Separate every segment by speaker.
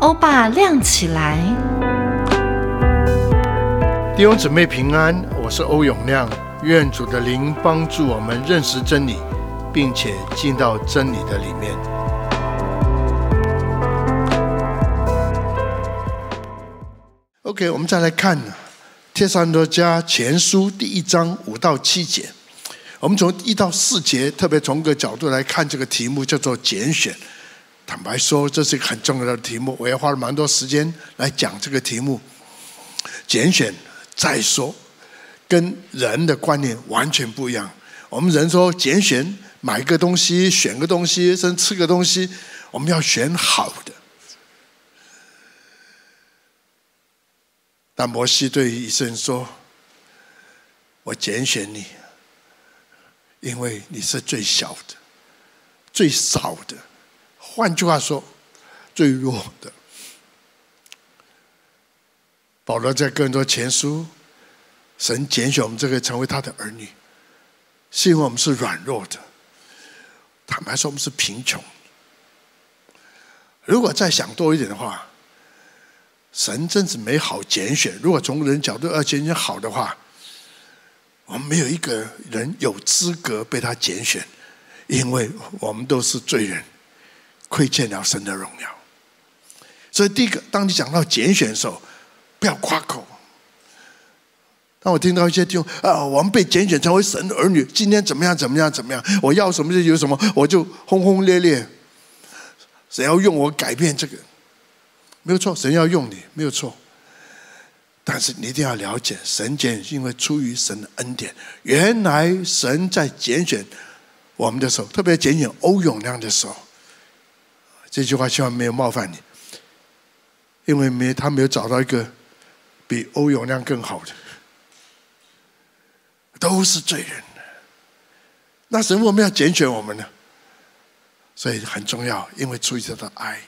Speaker 1: 欧巴亮起来，
Speaker 2: 弟兄姊妹平安，我是欧永亮，愿主的灵帮助我们认识真理，并且进到真理的里面。OK，我们再来看《帖撒罗尼迦前书》第一章五到七节。我们从一到四节，特别从一个角度来看这个题目，叫做拣选。坦白说，这是一个很重要的题目，我也花了蛮多时间来讲这个题目。拣选再说，跟人的观念完全不一样。我们人说拣选，买个东西，选个东西，甚至吃个东西，我们要选好的。但摩西对医生说：“我拣选你，因为你是最小的，最少的。”换句话说，最弱的。保罗在更多前书，神拣选我们这个成为他的儿女，是因为我们是软弱的。坦白说，我们是贫穷。如果再想多一点的话，神真是没好拣选。如果从人角度而拣选好的话，我们没有一个人有资格被他拣选，因为我们都是罪人。亏欠了神的荣耀，所以第一个，当你讲到拣选的时候，不要夸口。当我听到一些弟兄啊，我们被拣选成为神的儿女，今天怎么样？怎么样？怎么样？我要什么就有什么，我就轰轰烈烈。神要用我改变这个，没有错，神要用你，没有错。但是你一定要了解，神拣选因为出于神的恩典。原来神在拣选我们的时候，特别拣选欧永亮的时候。这句话希望没有冒犯你，因为没他没有找到一个比欧永亮更好的，都是罪人。那神为什么要拣选我们呢？所以很重要，因为出于他的爱，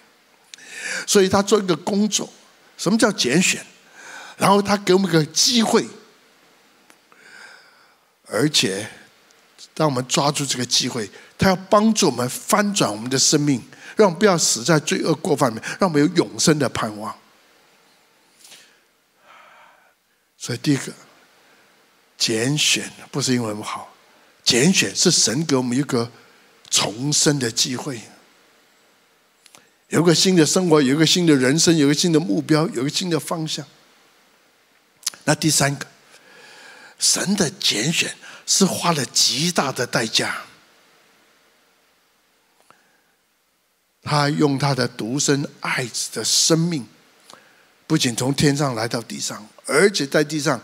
Speaker 2: 所以他做一个工作。什么叫拣选？然后他给我们个机会，而且当我们抓住这个机会，他要帮助我们翻转我们的生命。让我们不要死在罪恶过犯里面，让我们有永生的盼望。所以，第一个拣选不是因为我们好，拣选是神给我们一个重生的机会，有个新的生活，有个新的人生，有个新的目标，有个新的方向。那第三个，神的拣选是花了极大的代价。他用他的独生爱子的生命，不仅从天上来到地上，而且在地上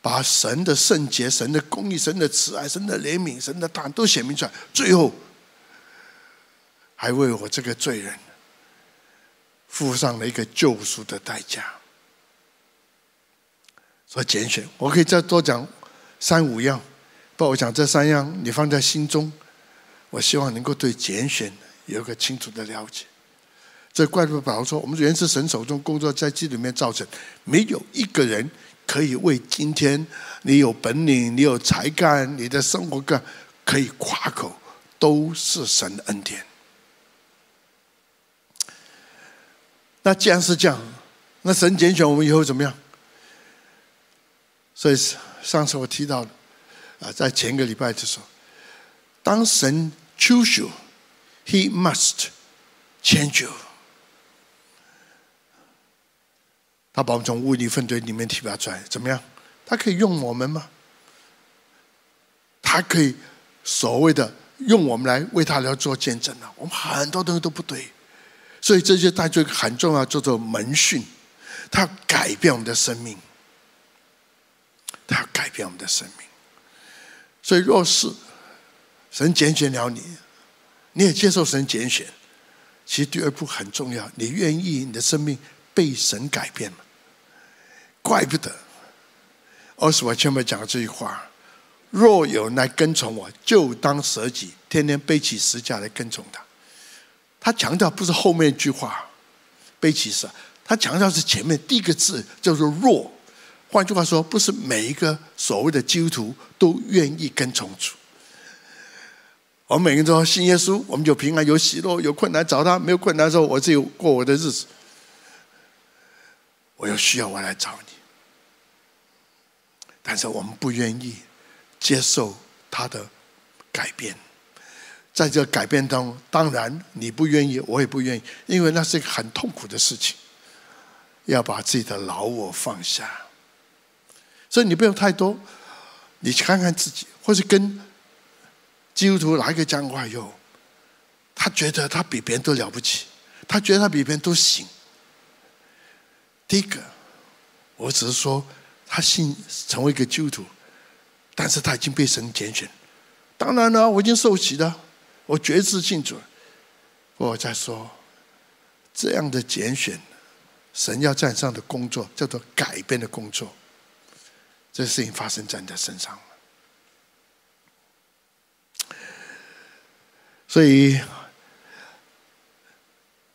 Speaker 2: 把神的圣洁、神的公义、神的慈爱、神的怜悯、神的大都显明出来。最后，还为我这个罪人付上了一个救赎的代价。所以拣选，我可以再多讲三五样，不过我讲这三样，你放在心中，我希望能够对拣选。有个清楚的了解，这怪不得保罗说：“我们原是神手中工作，在基督里面造成，没有一个人可以为今天你有本领、你有才干、你的生活干可以夸口，都是神的恩典。”那既然是这样，那神拣选我们以后怎么样？所以上次我提到的啊，在前个礼拜的时候，当神 choose。He must change you。他把我们从污泥粪堆里面提拔出来，怎么样？他可以用我们吗？他可以所谓的用我们来为他来做见证呢？我们很多东西都不对，所以这就带出一个很重要，叫做门训。他改变我们的生命，他改变我们的生命。所以，若是神拣选了你。你也接受神拣选，其实第二步很重要。你愿意你的生命被神改变吗？怪不得，奥斯瓦前面讲的这句话：“若有来跟从我，就当舍己，天天背起十架来跟从他。”他强调不是后面一句话“背起十”，他强调是前面第一个字叫做“若”。换句话说，不是每一个所谓的基督徒都愿意跟从主。我们每个人都要信耶稣，我们就平安有喜乐，有困难找他，没有困难的时候，我自己过我的日子。我有需要，我来找你。但是我们不愿意接受他的改变，在这改变当中，当然你不愿意，我也不愿意，因为那是一个很痛苦的事情，要把自己的老我放下。所以你不用太多，你去看看自己，或是跟基督徒哪一个讲话以后，他觉得他比别人都了不起，他觉得他比别人都行。第一个，我只是说。他信成为一个基督徒，但是他已经被神拣选。当然了，我已经受洗了，我决志信主。我在说，这样的拣选，神要在上的工作叫做改变的工作。这事情发生在你的身上。所以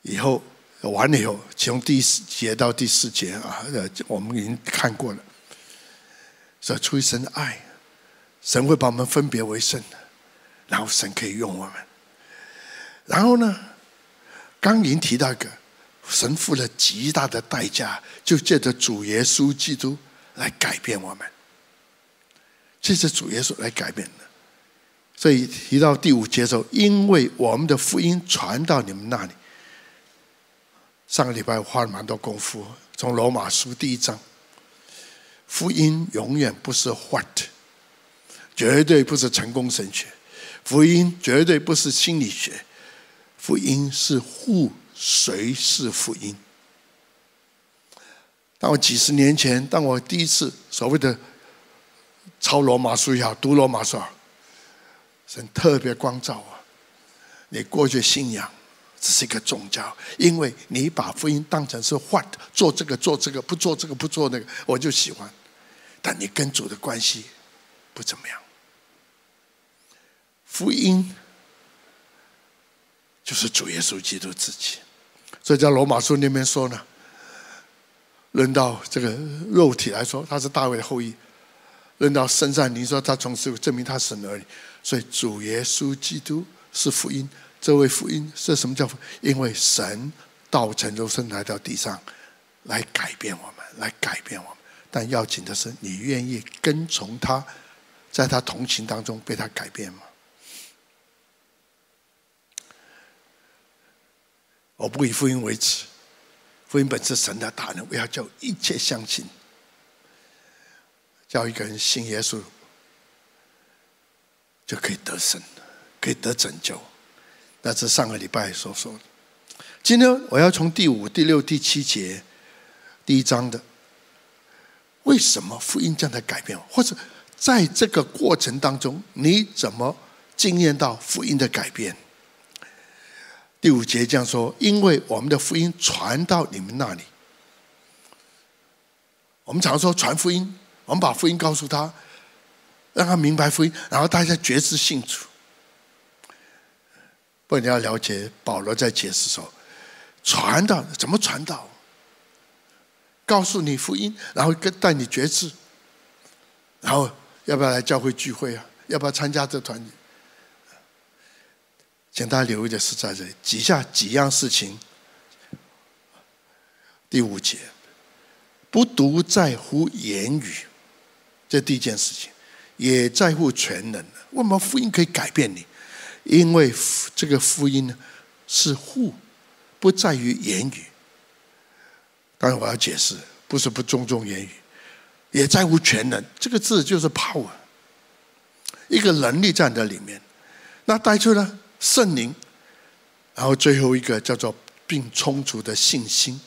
Speaker 2: 以后完了以后，从第四节到第四节啊，我们已经看过了。所以出于神的爱，神会把我们分别为圣，然后神可以用我们。然后呢，刚您提到一个，神付了极大的代价，就借着主耶稣基督来改变我们。借着主耶稣来改变的。所以提到第五节的时候，因为我们的福音传到你们那里。上个礼拜我花了蛮多功夫，从罗马书第一章。福音永远不是 what，绝对不是成功神学。福音绝对不是心理学，福音是 who，谁是福音？当我几十年前，当我第一次所谓的抄罗马书也好，读罗马书也好，神特别光照我，你过去信仰只是一个宗教，因为你把福音当成是 what，做这个做这个，不做这个不做那个，我就喜欢。但你跟主的关系不怎么样。福音就是主耶稣基督自己，所以在罗马书那边说呢，论到这个肉体来说，他是大卫的后裔；论到圣善，你说他从此证明他神儿女。所以主耶稣基督是福音，这位福音是什么叫福？因为神道成肉身来到地上，来改变我们，来改变我们。但要紧的是，你愿意跟从他，在他同行当中被他改变吗？我不以福音为耻，福音本是神的大能，我要叫一切相信，叫一个人信耶稣，就可以得胜，可以得拯救。那是上个礼拜所说的。今天我要从第五、第六、第七节，第一章的。为什么福音这样的改变？或者在这个过程当中，你怎么经验到福音的改变？第五节这样说：因为我们的福音传到你们那里，我们常说传福音，我们把福音告诉他，让他明白福音，然后大家觉知信主。不你要了解，保罗在解释说，传道怎么传道？告诉你福音，然后跟带你觉知，然后要不要来教会聚会啊？要不要参加这团体？请大家留意的是在这里，几下几样事情。第五节，不独在乎言语，这第一件事情，也在乎全能。为什么福音可以改变你？因为这个福音呢，是互，不在于言语。当然，我要解释，不是不尊重言语，也在乎全能。这个字就是 power，一个能力站在里面。那带出了圣灵，然后最后一个叫做并充足的信心。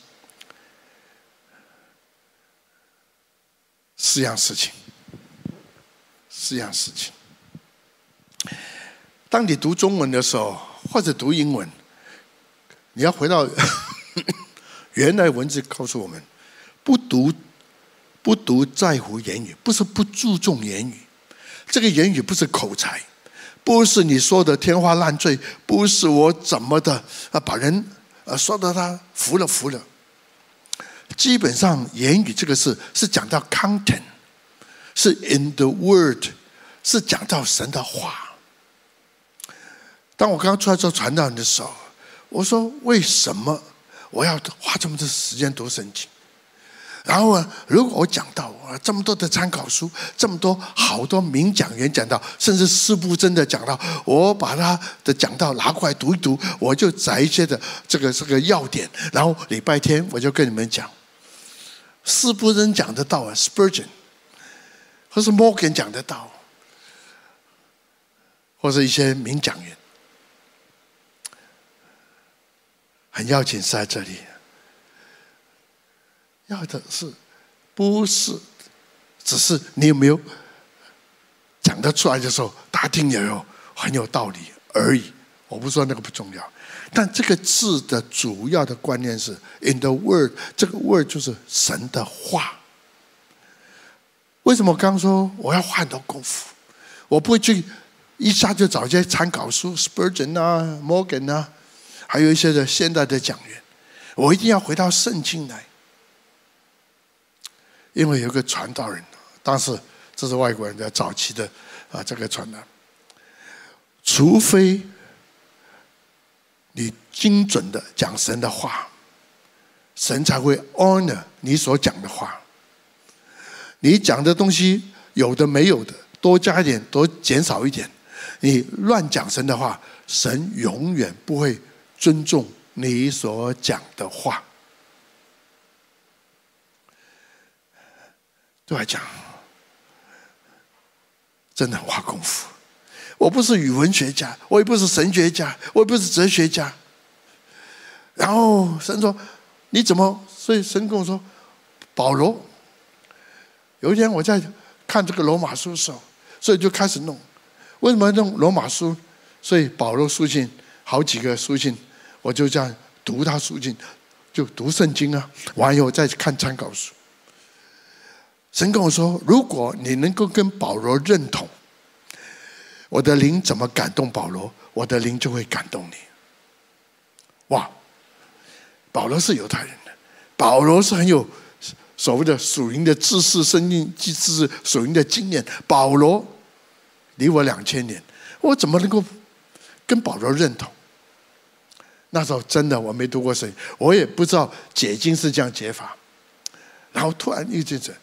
Speaker 2: 四样事情，四样事情。当你读中文的时候，或者读英文，你要回到。原来文字告诉我们，不读不读在乎言语，不是不注重言语。这个言语不是口才，不是你说的天花乱坠，不是我怎么的啊把人啊说的他服了服了。基本上言语这个事是讲到 content，是 in the word，是讲到神的话。当我刚出来做传道人的时候，我说：为什么我要花这么多时间读圣经？然后啊，如果我讲到啊这么多的参考书，这么多好多名讲员讲到，甚至四部真的讲到，我把他的讲道拿过来读一读，我就摘一些的这个这个要点，然后礼拜天我就跟你们讲，四部真讲的道啊，Spurgeon，或是 Morgan 讲的道，或是一些名讲员，很要紧是在这里。要的是，不是，只是你有没有讲得出来的时候，大家听也有很有道理而已。我不说那个不重要，但这个字的主要的观念是 “in the word”，这个 “word” 就是神的话。为什么刚说我要花很多功夫？我不会去一下就找一些参考书，Spurgeon 啊、Morgan 啊，还有一些的现代的讲员，我一定要回到圣经来。因为有个传道人，当时这是外国人的早期的啊，这个传道，除非你精准的讲神的话，神才会 honor 你所讲的话。你讲的东西有的没有的，多加一点，多减少一点，你乱讲神的话，神永远不会尊重你所讲的话。对我来讲，真的花功夫。我不是语文学家，我也不是神学家，我也不是哲学家。然后神说：“你怎么？”所以神跟我说：“保罗，有一天我在看这个罗马书的时候，所以就开始弄。为什么弄罗马书？所以保罗书信好几个书信，我就这样读他书信，就读圣经啊。完以后再看参考书。”神跟我说：“如果你能够跟保罗认同，我的灵怎么感动保罗，我的灵就会感动你。”哇！保罗是犹太人的，保罗是很有所谓的属灵的知识、生命知识、属灵的经验。保罗离我两千年，我怎么能够跟保罗认同？那时候真的我没读过圣经，我也不知道解经是这样解法。然后突然遇见这。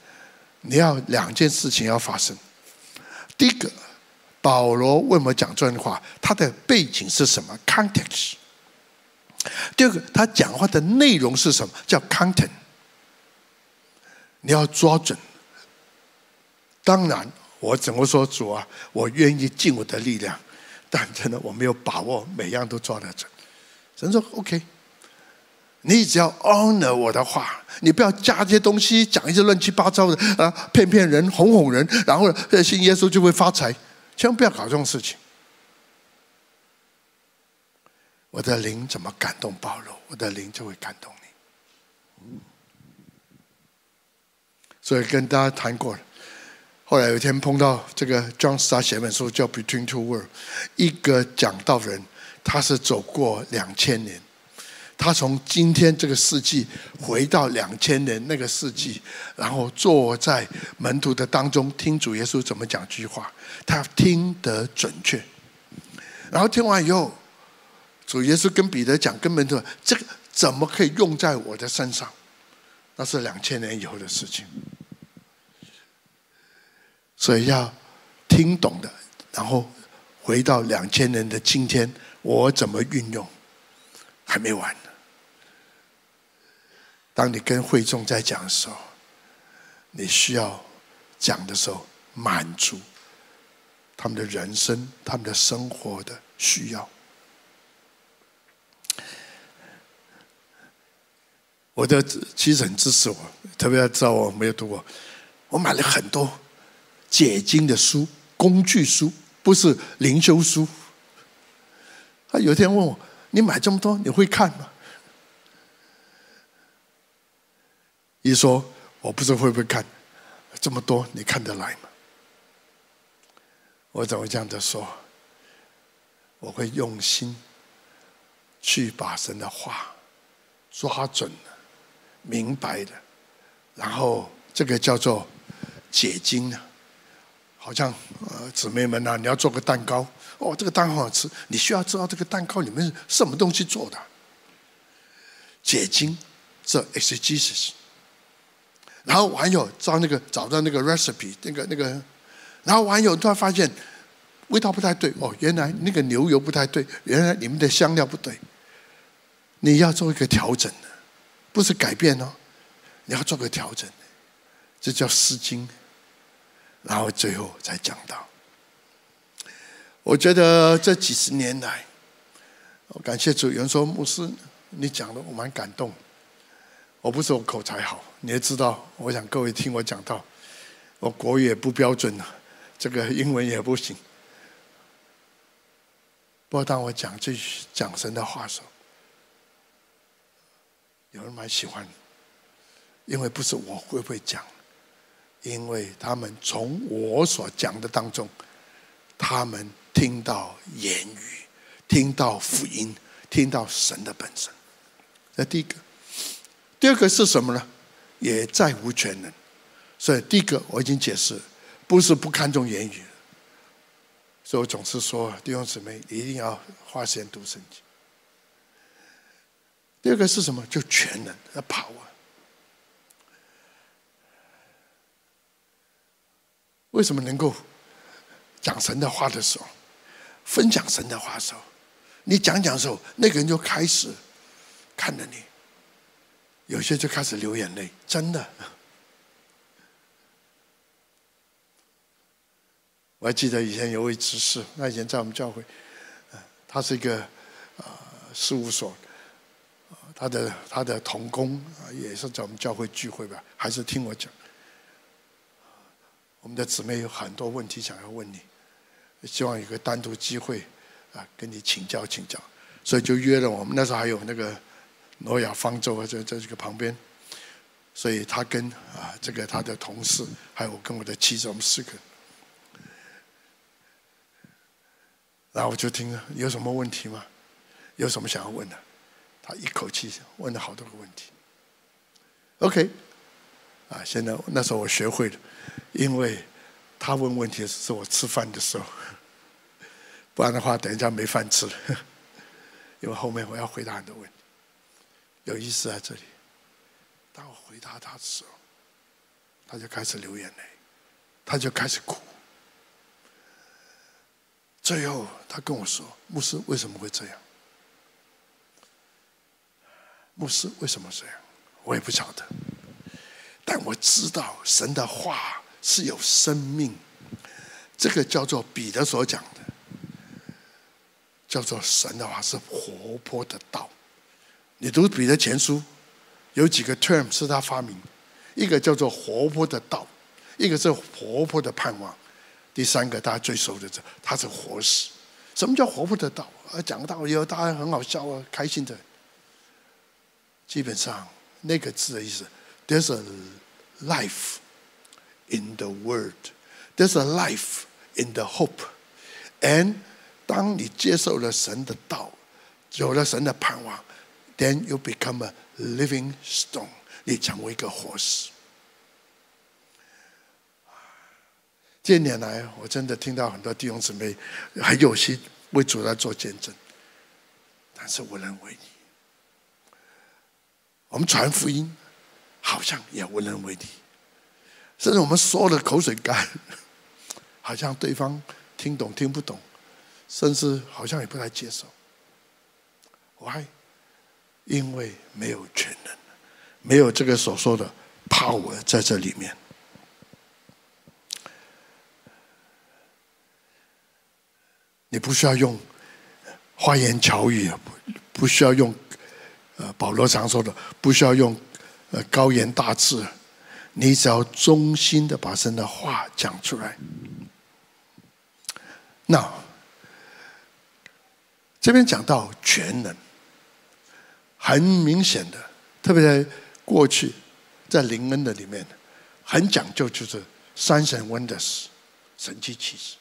Speaker 2: 你要两件事情要发生。第一个，保罗为什么讲这样的话？他的背景是什么？Context。第二个，他讲话的内容是什么？叫 content。你要抓准。当然，我怎么说主啊？我愿意尽我的力量，但真的我没有把握每样都抓得准。神说 OK。你只要 honor 我的话，你不要加这些东西，讲一些乱七八糟的啊，骗骗人，哄哄人，然后信耶稣就会发财，千万不要搞这种事情。我的灵怎么感动保罗，我的灵就会感动你。所以跟大家谈过了，后来有一天碰到这个 John Star 写本书叫《Between Two Worlds》，一个讲道人，他是走过两千年。他从今天这个世纪回到两千年那个世纪，然后坐在门徒的当中听主耶稣怎么讲句话，他听得准确。然后听完以后，主耶稣跟彼得讲，跟门徒这个怎么可以用在我的身上？那是两千年以后的事情，所以要听懂的，然后回到两千年的今天，我怎么运用？还没完。当你跟会众在讲的时候，你需要讲的时候满足他们的人生、他们的生活的需要。我的妻子很支持我，特别要知道我没有读过，我买了很多解经的书、工具书，不是灵修书。他有一天问我：“你买这么多，你会看吗？”你说我不知道会不会看这么多，你看得来吗？我怎么这样的说？我会用心去把神的话抓准了、明白的，然后这个叫做解经啊。好像呃姊妹们呐、啊，你要做个蛋糕，哦，这个蛋糕好吃，你需要知道这个蛋糕里面是什么东西做的。解经，这 exegesis，然后网友找那个找到那个 recipe，那个那个，然后网友突然发现味道不太对，哦，原来那个牛油不太对，原来里面的香料不对，你要做一个调整，不是改变哦，你要做个调整，这叫诗经。然后最后才讲到，我觉得这几十年来，我感谢主，有人说牧师，你讲的我蛮感动。我不是我口才好，你也知道，我想各位听我讲到，我国语也不标准了，这个英文也不行。不过当我讲这讲神的话的时候，有人蛮喜欢，因为不是我会不会讲。因为他们从我所讲的当中，他们听到言语，听到福音，听到神的本身。这第一个，第二个是什么呢？也再无全能。所以第一个我已经解释，不是不看重言语。所以我总是说弟兄姊妹一定要花时间读圣经。第二个是什么？就全能，要 power。为什么能够讲神的话的时候，分享神的话的时候，你讲讲的时候，那个人就开始看着你，有些就开始流眼泪，真的。我还记得以前有位执事，那以前在我们教会，他是一个呃事务所，他的他的同工啊，也是在我们教会聚会吧，还是听我讲。我们的姊妹有很多问题想要问你，希望有个单独机会啊，跟你请教请教，所以就约了我们。那时候还有那个诺亚方舟啊，在在这个旁边，所以他跟啊这个他的同事，还有跟我的妻子，我们四个，然后我就听有什么问题吗？有什么想要问的？他一口气问了好多个问题。OK，啊，现在那时候我学会了。因为他问问题是我吃饭的时候，不然的话等一下没饭吃了。因为后面我要回答很多问题，有意思在这里。当我回答他的时候，他就开始流眼泪，他就开始哭。最后他跟我说：“牧师为什么会这样？牧师为什么这样？我也不晓得，但我知道神的话。”是有生命，这个叫做彼得所讲的，叫做神的话是活泼的道。你读彼得前书，有几个 term 是他发明，一个叫做活泼的道，一个是活泼的盼望，第三个大家最熟的这，他是活死。什么叫活泼的道？啊，讲道以后大家很好笑啊，开心的。基本上那个字的意思，there's a life。In the world, there's a life in the hope. And 当你接受了神的道，有了神的盼望，then you become a living stone. 你成为一个活石。近年来，我真的听到很多弟兄姊妹很有心为主来做见证，但是无能为力。我们传福音，好像也无能为力。甚至我们说的口水干，好像对方听懂听不懂，甚至好像也不太接受。Why？因为没有全能，没有这个所说的 power 在这里面。你不需要用花言巧语，不需要用呃保罗常说的，不需要用呃高言大志。你只要忠心的把神的话讲出来。那这边讲到全能，很明显的，特别在过去在灵恩的里面，很讲究就是 signs and wonders，神迹奇事。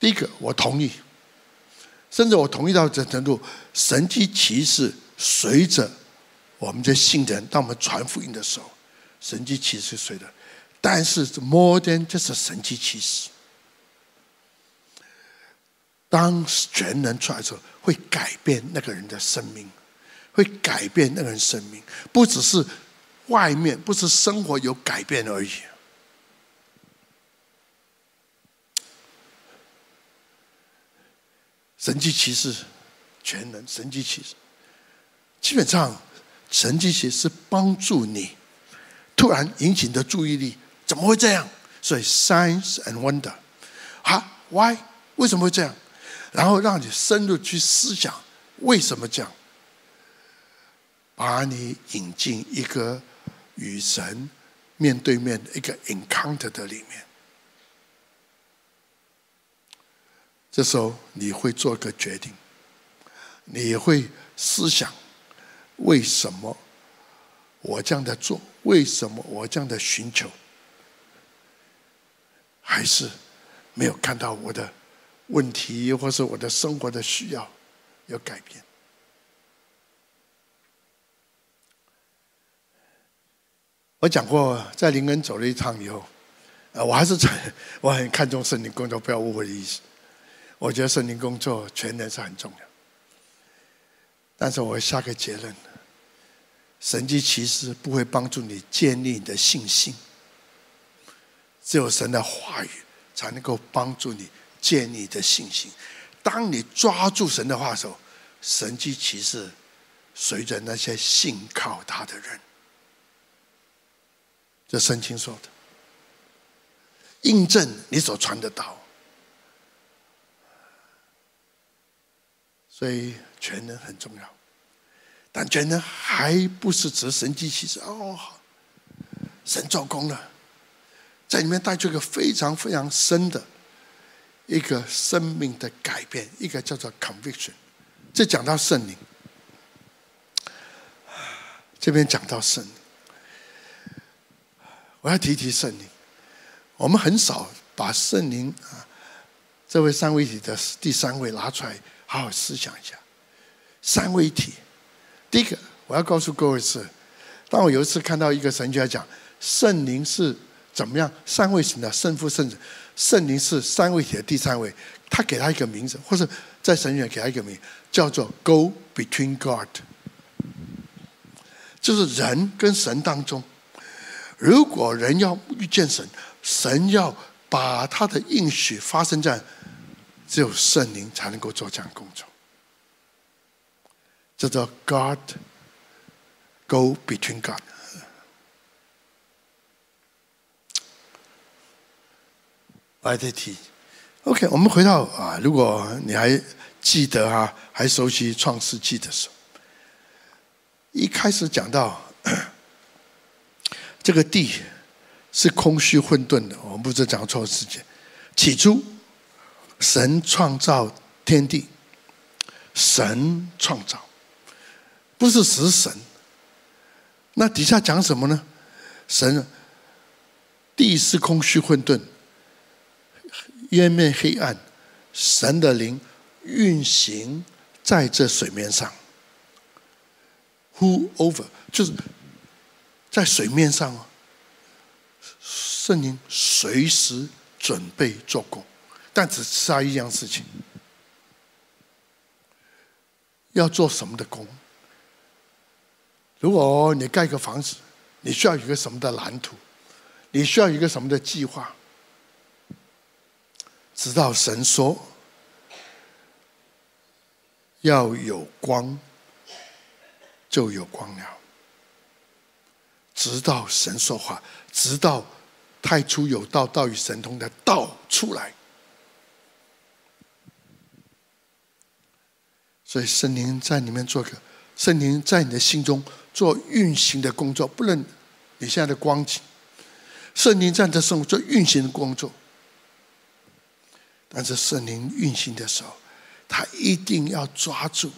Speaker 2: 第一个我同意，甚至我同意到这程度，神迹奇事随着我们这信的人，当我们传福音的时候。神迹奇事随的，但是 more than 就是神迹奇事。当全能出来的时候，会改变那个人的生命，会改变那个人生命，不只是外面，不是生活有改变而已。神迹奇事，全能神迹奇事，基本上神迹奇事是帮助你突然引起你的注意力，怎么会这样？所以 signs and wonder，啊，why？为什么会这样？然后让你深入去思想为什么这样，把你引进一个与神面对面的一个 encounter 的里面。这时候你会做个决定，你会思想为什么我这样的做？为什么我这样的寻求？还是没有看到我的问题，或是我的生活的需要有改变？我讲过，在林恩走了一趟以后，呃，我还是 我很看重圣灵工作，不要误会的意思。我觉得圣灵工作全能是很重要，但是我下个结论：神迹奇事不会帮助你建立你的信心，只有神的话语才能够帮助你建立你的信心。当你抓住神的话的时候，神迹奇事随着那些信靠他的人，这圣经说的，印证你所传的道。所以全能很重要，但全能还不是指神迹奇事哦。神做工了，在里面带出一个非常非常深的一个生命的改变，一个叫做 conviction。这讲到圣灵，这边讲到圣灵，我要提提圣灵。我们很少把圣灵啊，这位三位一体的第三位拿出来。好好思想一下，三位一体。第一个，我要告诉各位是，当我有一次看到一个神学家讲，圣灵是怎么样？三位神的圣父、圣子，圣灵是三位一体的第三位。他给他一个名字，或者在神学给他一个名，叫做 “Go between God”，就是人跟神当中，如果人要遇见神，神要把他的应许发生在。只有圣灵才能够做这样工作，叫做 God go between God。我再提，OK，我们回到啊，如果你还记得啊，还熟悉创世纪的时候，一开始讲到 这个地是空虚混沌的，我们不是讲错时间，起初。神创造天地，神创造，不是死神。那底下讲什么呢？神，地是空虚混沌，渊面黑暗，神的灵运行在这水面上。Who over 就是在水面上啊，圣灵随时准备做工。但只差一样事情，要做什么的工？如果你盖个房子，你需要一个什么的蓝图？你需要一个什么的计划？直到神说要有光，就有光了。直到神说话，直到太初有道，道与神通的道出来。所以圣灵在里面做个，圣灵在你的心中做运行的工作，不论你现在的光景，圣灵在你的生活做运行的工作。但是圣灵运行的时候，他一定要抓住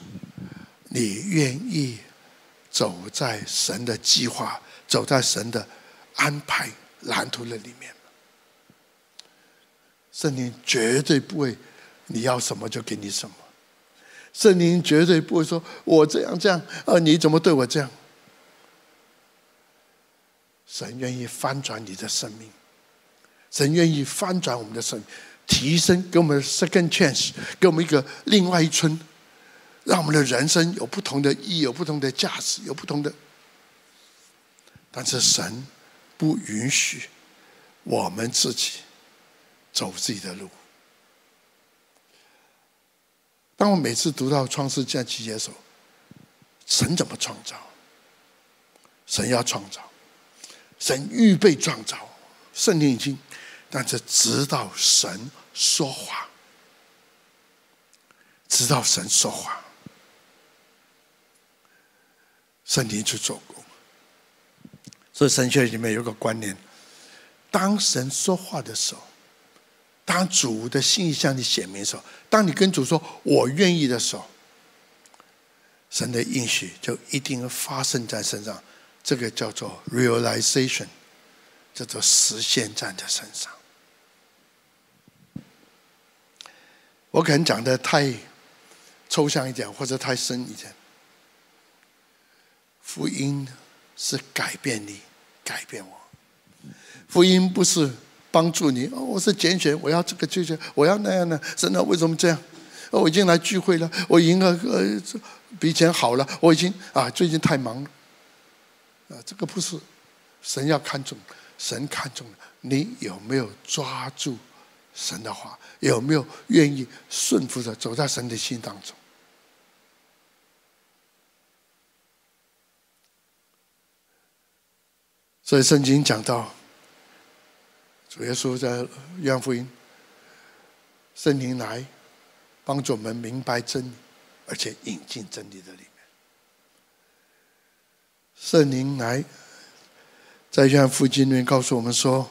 Speaker 2: 你愿意走在神的计划、走在神的安排蓝图的里面。圣灵绝对不会你要什么就给你什么。圣灵绝对不会说“我这样这样”，呃，你怎么对我这样？神愿意翻转你的生命，神愿意翻转我们的生命，提升给我们 second chance，给我们一个另外一春，让我们的人生有不同的意义，有不同的价值，有不同的。但是神不允许我们自己走自己的路。当我每次读到创世记这样几节的时候，神怎么创造？神要创造，神预备创造，圣经已经，但是直到神说话，直到神说话，圣经去做工。所以神学里面有个观念：当神说话的时候，当主的信向你显明的时候，当你跟主说“我愿意”的时候，神的应许就一定会发生在身上。这个叫做 realization，叫做实现在你的身上。我可能讲的太抽象一点，或者太深一点。福音。是改变你，改变我。福音不是帮助你哦，我是拣选，我要这个就这，我要那样的。真的为什么这样？哦我已经来聚会了，我赢了呃比以前好了，我已经啊最近太忙了。啊，这个不是神要看重，神看重你有没有抓住神的话，有没有愿意顺服着走在神的心当中。所以圣经讲到，主耶稣在约翰福音，圣灵来帮助我们明白真理，而且引进真理的里面。圣灵来在约翰福音里面告诉我们说，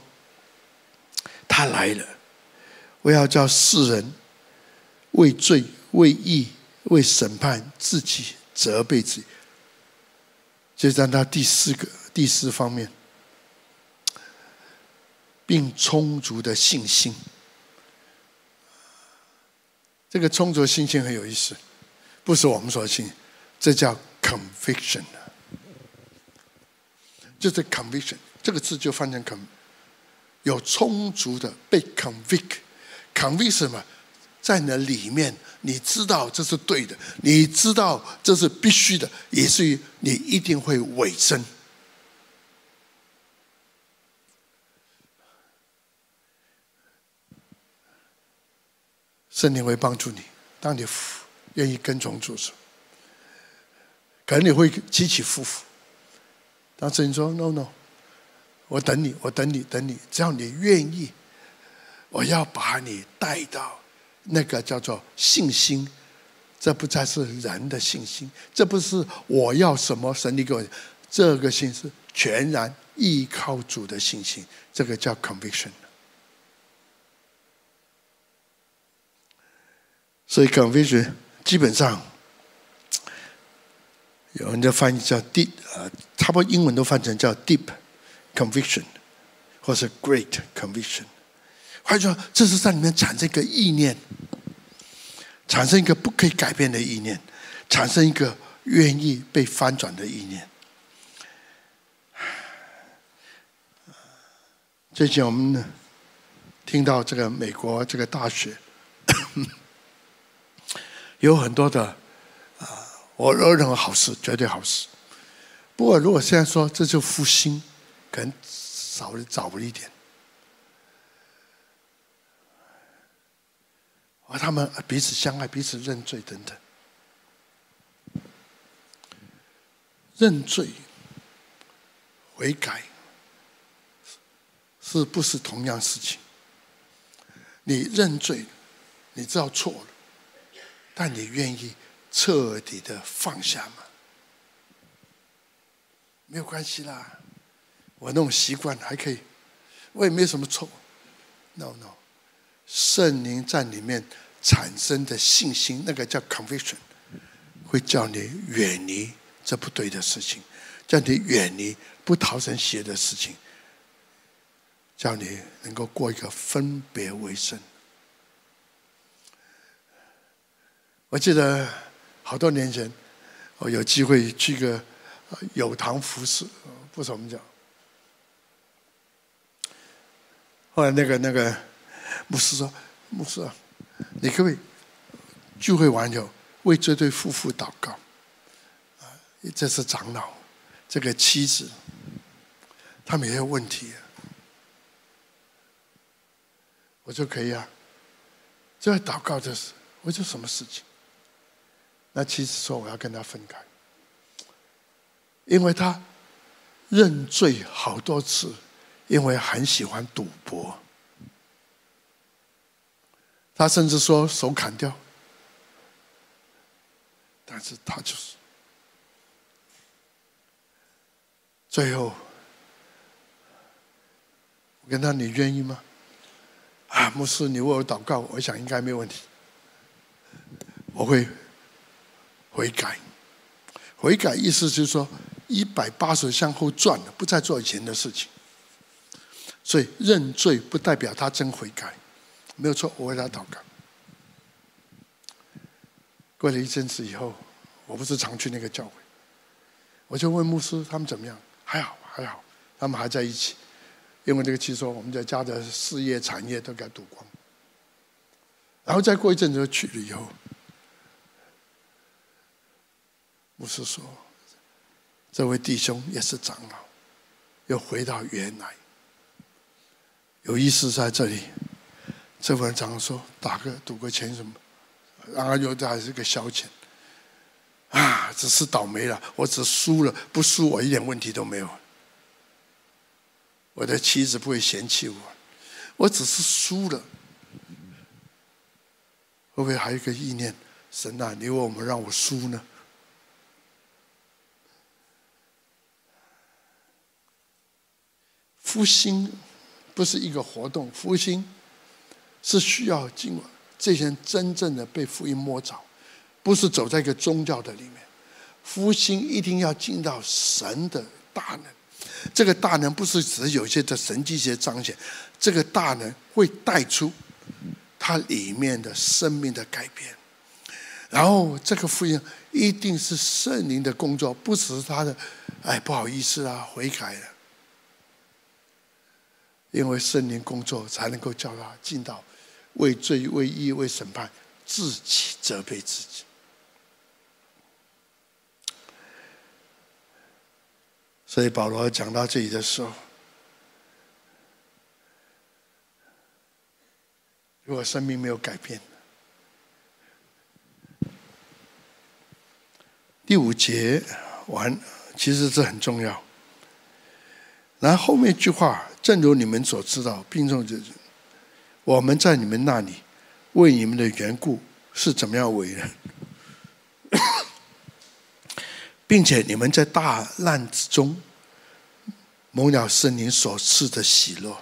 Speaker 2: 他来了，我要叫世人为罪、为义、为审判自己，责备自己。就在他第四个第四方面。并充足的信心，这个充足的信心很有意思，不是我们说的信，这叫 conviction，就是 conviction 这个字就翻成 con，有充足的被 convict，convict 什么？在你的里面，你知道这是对的，你知道这是必须的，以至于你一定会委身。圣灵会帮助你，当你愿意跟从主时，可能你会起起伏伏。当圣灵说 “no no”，我等你，我等你，等你，只要你愿意，我要把你带到那个叫做信心。这不再是人的信心，这不是我要什么神你给我，这个信是全然依靠主的信心，这个叫 conviction。所以 conviction 基本上，有人的翻译叫 deep，呃，差不多英文都翻成叫 deep conviction，或是 great conviction。换句话说，这是在里面产生一个意念，产生一个不可以改变的意念，产生一个愿意被翻转的意念。最近我们听到这个美国这个大学。有很多的啊，我认为好事，绝对好事。不过，如果现在说这就复兴，可能少了早了一点。而他们彼此相爱，彼此认罪等等。认罪、悔改，是不是同样事情？你认罪，你知道错了。但你愿意彻底的放下吗？没有关系啦，我那种习惯还可以，我也没什么错。No no，圣灵在里面产生的信心，那个叫 conviction，会叫你远离这不对的事情，叫你远离不讨神喜悦的事情，叫你能够过一个分别为圣。我记得好多年前，我有机会去个有堂服侍，不是我们讲，后来那个那个牧师说：“牧师啊，你可不可以聚会完以后为这对夫妇祷告？啊，这是长老，这个妻子，他们也有问题。”我说可以啊，这祷告的是，我说什么事情？那妻子说我要跟他分开，因为他认罪好多次，因为很喜欢赌博。他甚至说手砍掉，但是他就是最后，我跟他，你愿意吗？啊，牧师，你为我祷告，我想应该没问题。我会悔改，悔改意思就是说一百八十向后转了，不再做以前的事情。所以认罪不代表他真悔改，没有错，我为他祷告。过了一阵子以后，我不是常去那个教会，我就问牧师他们怎么样？还好，还好，他们还在一起。因为这个气说我们在家的事业产业都给赌光，然后再过一阵子去了以后，牧师说，这位弟兄也是长老，又回到原来。有意思在这里，这位长老说打个赌个钱什么，然后又还是个消遣，啊，只是倒霉了，我只输了，不输我一点问题都没有。我的妻子不会嫌弃我，我只是输了。会不会还有一个意念？神啊，你为我们让我输呢？复兴不是一个活动，复兴是需要经过这些人真正的被福音摸着，不是走在一个宗教的里面。复兴一定要进到神的大能。这个大能不是只有些的神迹些彰显，这个大能会带出它里面的生命的改变。然后这个福音一定是圣灵的工作，不只是他的，哎，不好意思啊，悔改了。因为圣灵工作才能够叫他进到为罪、为义、为审判，自己责备自己。所以保罗讲到这里的时候，如果生命没有改变，第五节完，其实这很重要。然后后面一句话，正如你们所知道，并重就是我们在你们那里为你们的缘故是怎么样为人。并且你们在大难之中蒙了圣灵所赐的喜乐，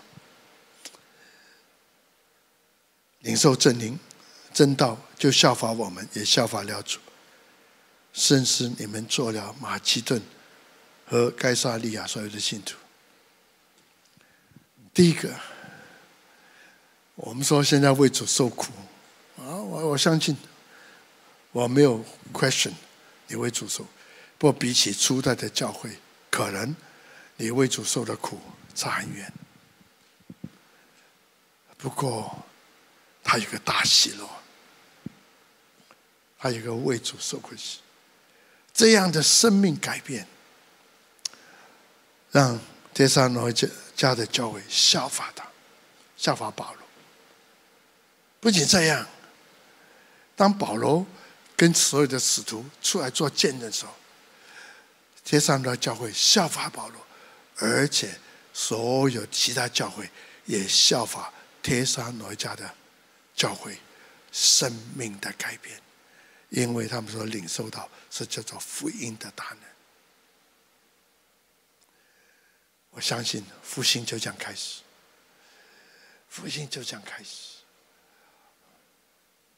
Speaker 2: 领受真灵真道，就效法我们，也效法了主。甚至你们做了马其顿和该萨利亚所有的信徒。第一个，我们说现在为主受苦啊，我我相信我没有 question 你为主受。不过比起初代的教会，可能你为主受的苦差很远。不过，他有个大喜乐，他有个为主受苦喜，这样的生命改变，让帖撒罗尼家的教会效法他，效法保罗。不仅这样，当保罗跟所有的使徒出来做见证的时候，帖撒罗尼迦教会效法保罗，而且所有其他教会也效法帖撒罗家的教会，生命的改变，因为他们所领受到是叫做福音的大能。我相信复兴就这样开始，复兴就这样开始。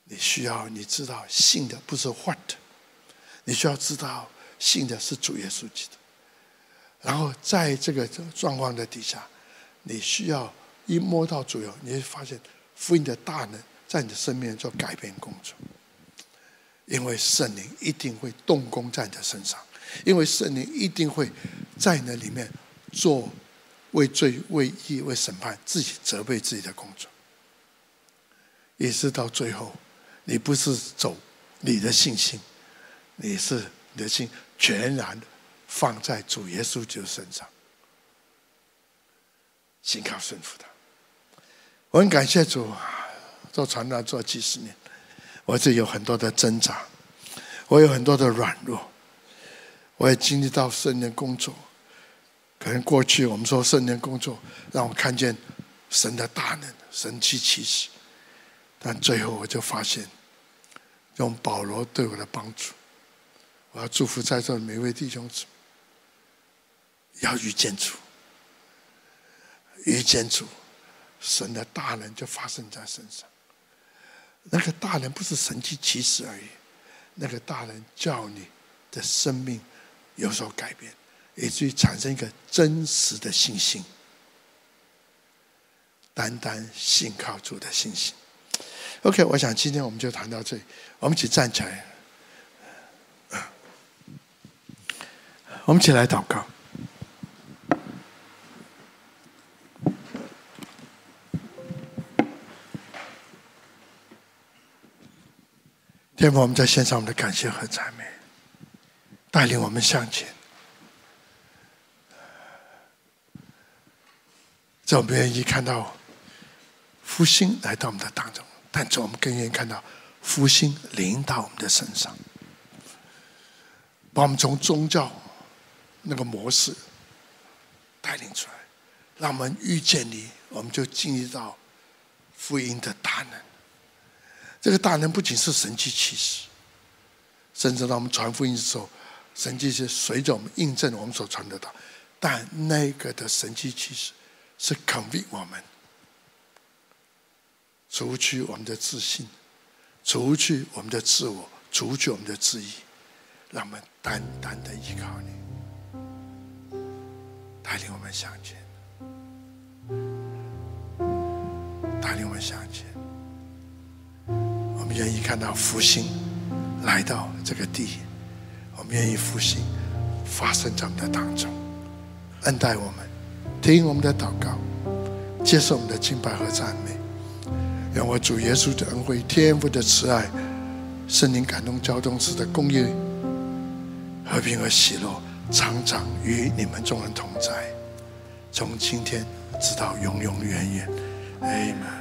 Speaker 2: 你需要你知道信的不是 what，你需要知道。信的是主耶稣基督，然后在这个状况的底下，你需要一摸到主耶稣，你会发现福音的大能在你的生命做改变工作。因为圣灵一定会动工在你的身上，因为圣灵一定会在你的里面做为罪、为义、为审判，自己责备自己的工作。也是到最后，你不是走你的信心，你是你的心全然放在主耶稣基督身上，信靠顺服他。我很感谢主，做传道做几十年，我这有很多的挣扎，我有很多的软弱，我也经历到圣灵工作。可能过去我们说圣灵工作，让我看见神的大能、神迹奇事。但最后我就发现，用保罗对我的帮助，我要祝福在座的每位弟兄姊妹，要遇见主，遇见主，神的大能就发生在身上。那个大能不是神迹奇事而已，那个大能叫你的生命有所改变，以至于产生一个真实的信心，单单信靠主的信心。OK，我想今天我们就谈到这里。我们一起站起来，我们一起来祷告。天父，我们在献上我们的感谢和赞美，带领我们向前。在我们愿意看到复兴来到我们的当中。但是我们更愿意看到复兴临到我们的身上，把我们从宗教那个模式带领出来，让我们遇见你，我们就进入到福音的大能。这个大能不仅是神迹奇事，甚至当我们传福音的时候，神迹是随着我们印证我们所传的道。但那个的神迹奇事是 convict 我们。除去我们的自信，除去我们的自我，除去我们的自意，让我们单单的依靠你，带领我们向前，带领我们向前。我们愿意看到复兴来到这个地，我们愿意复兴发生在我们的当中，恩待我们，听我们的祷告，接受我们的敬拜和赞美。让我主耶稣的恩惠、天父的慈爱、圣灵感动交通时的公义、和平和喜乐，常常与你们众人同在，从今天直到永永远远。阿门。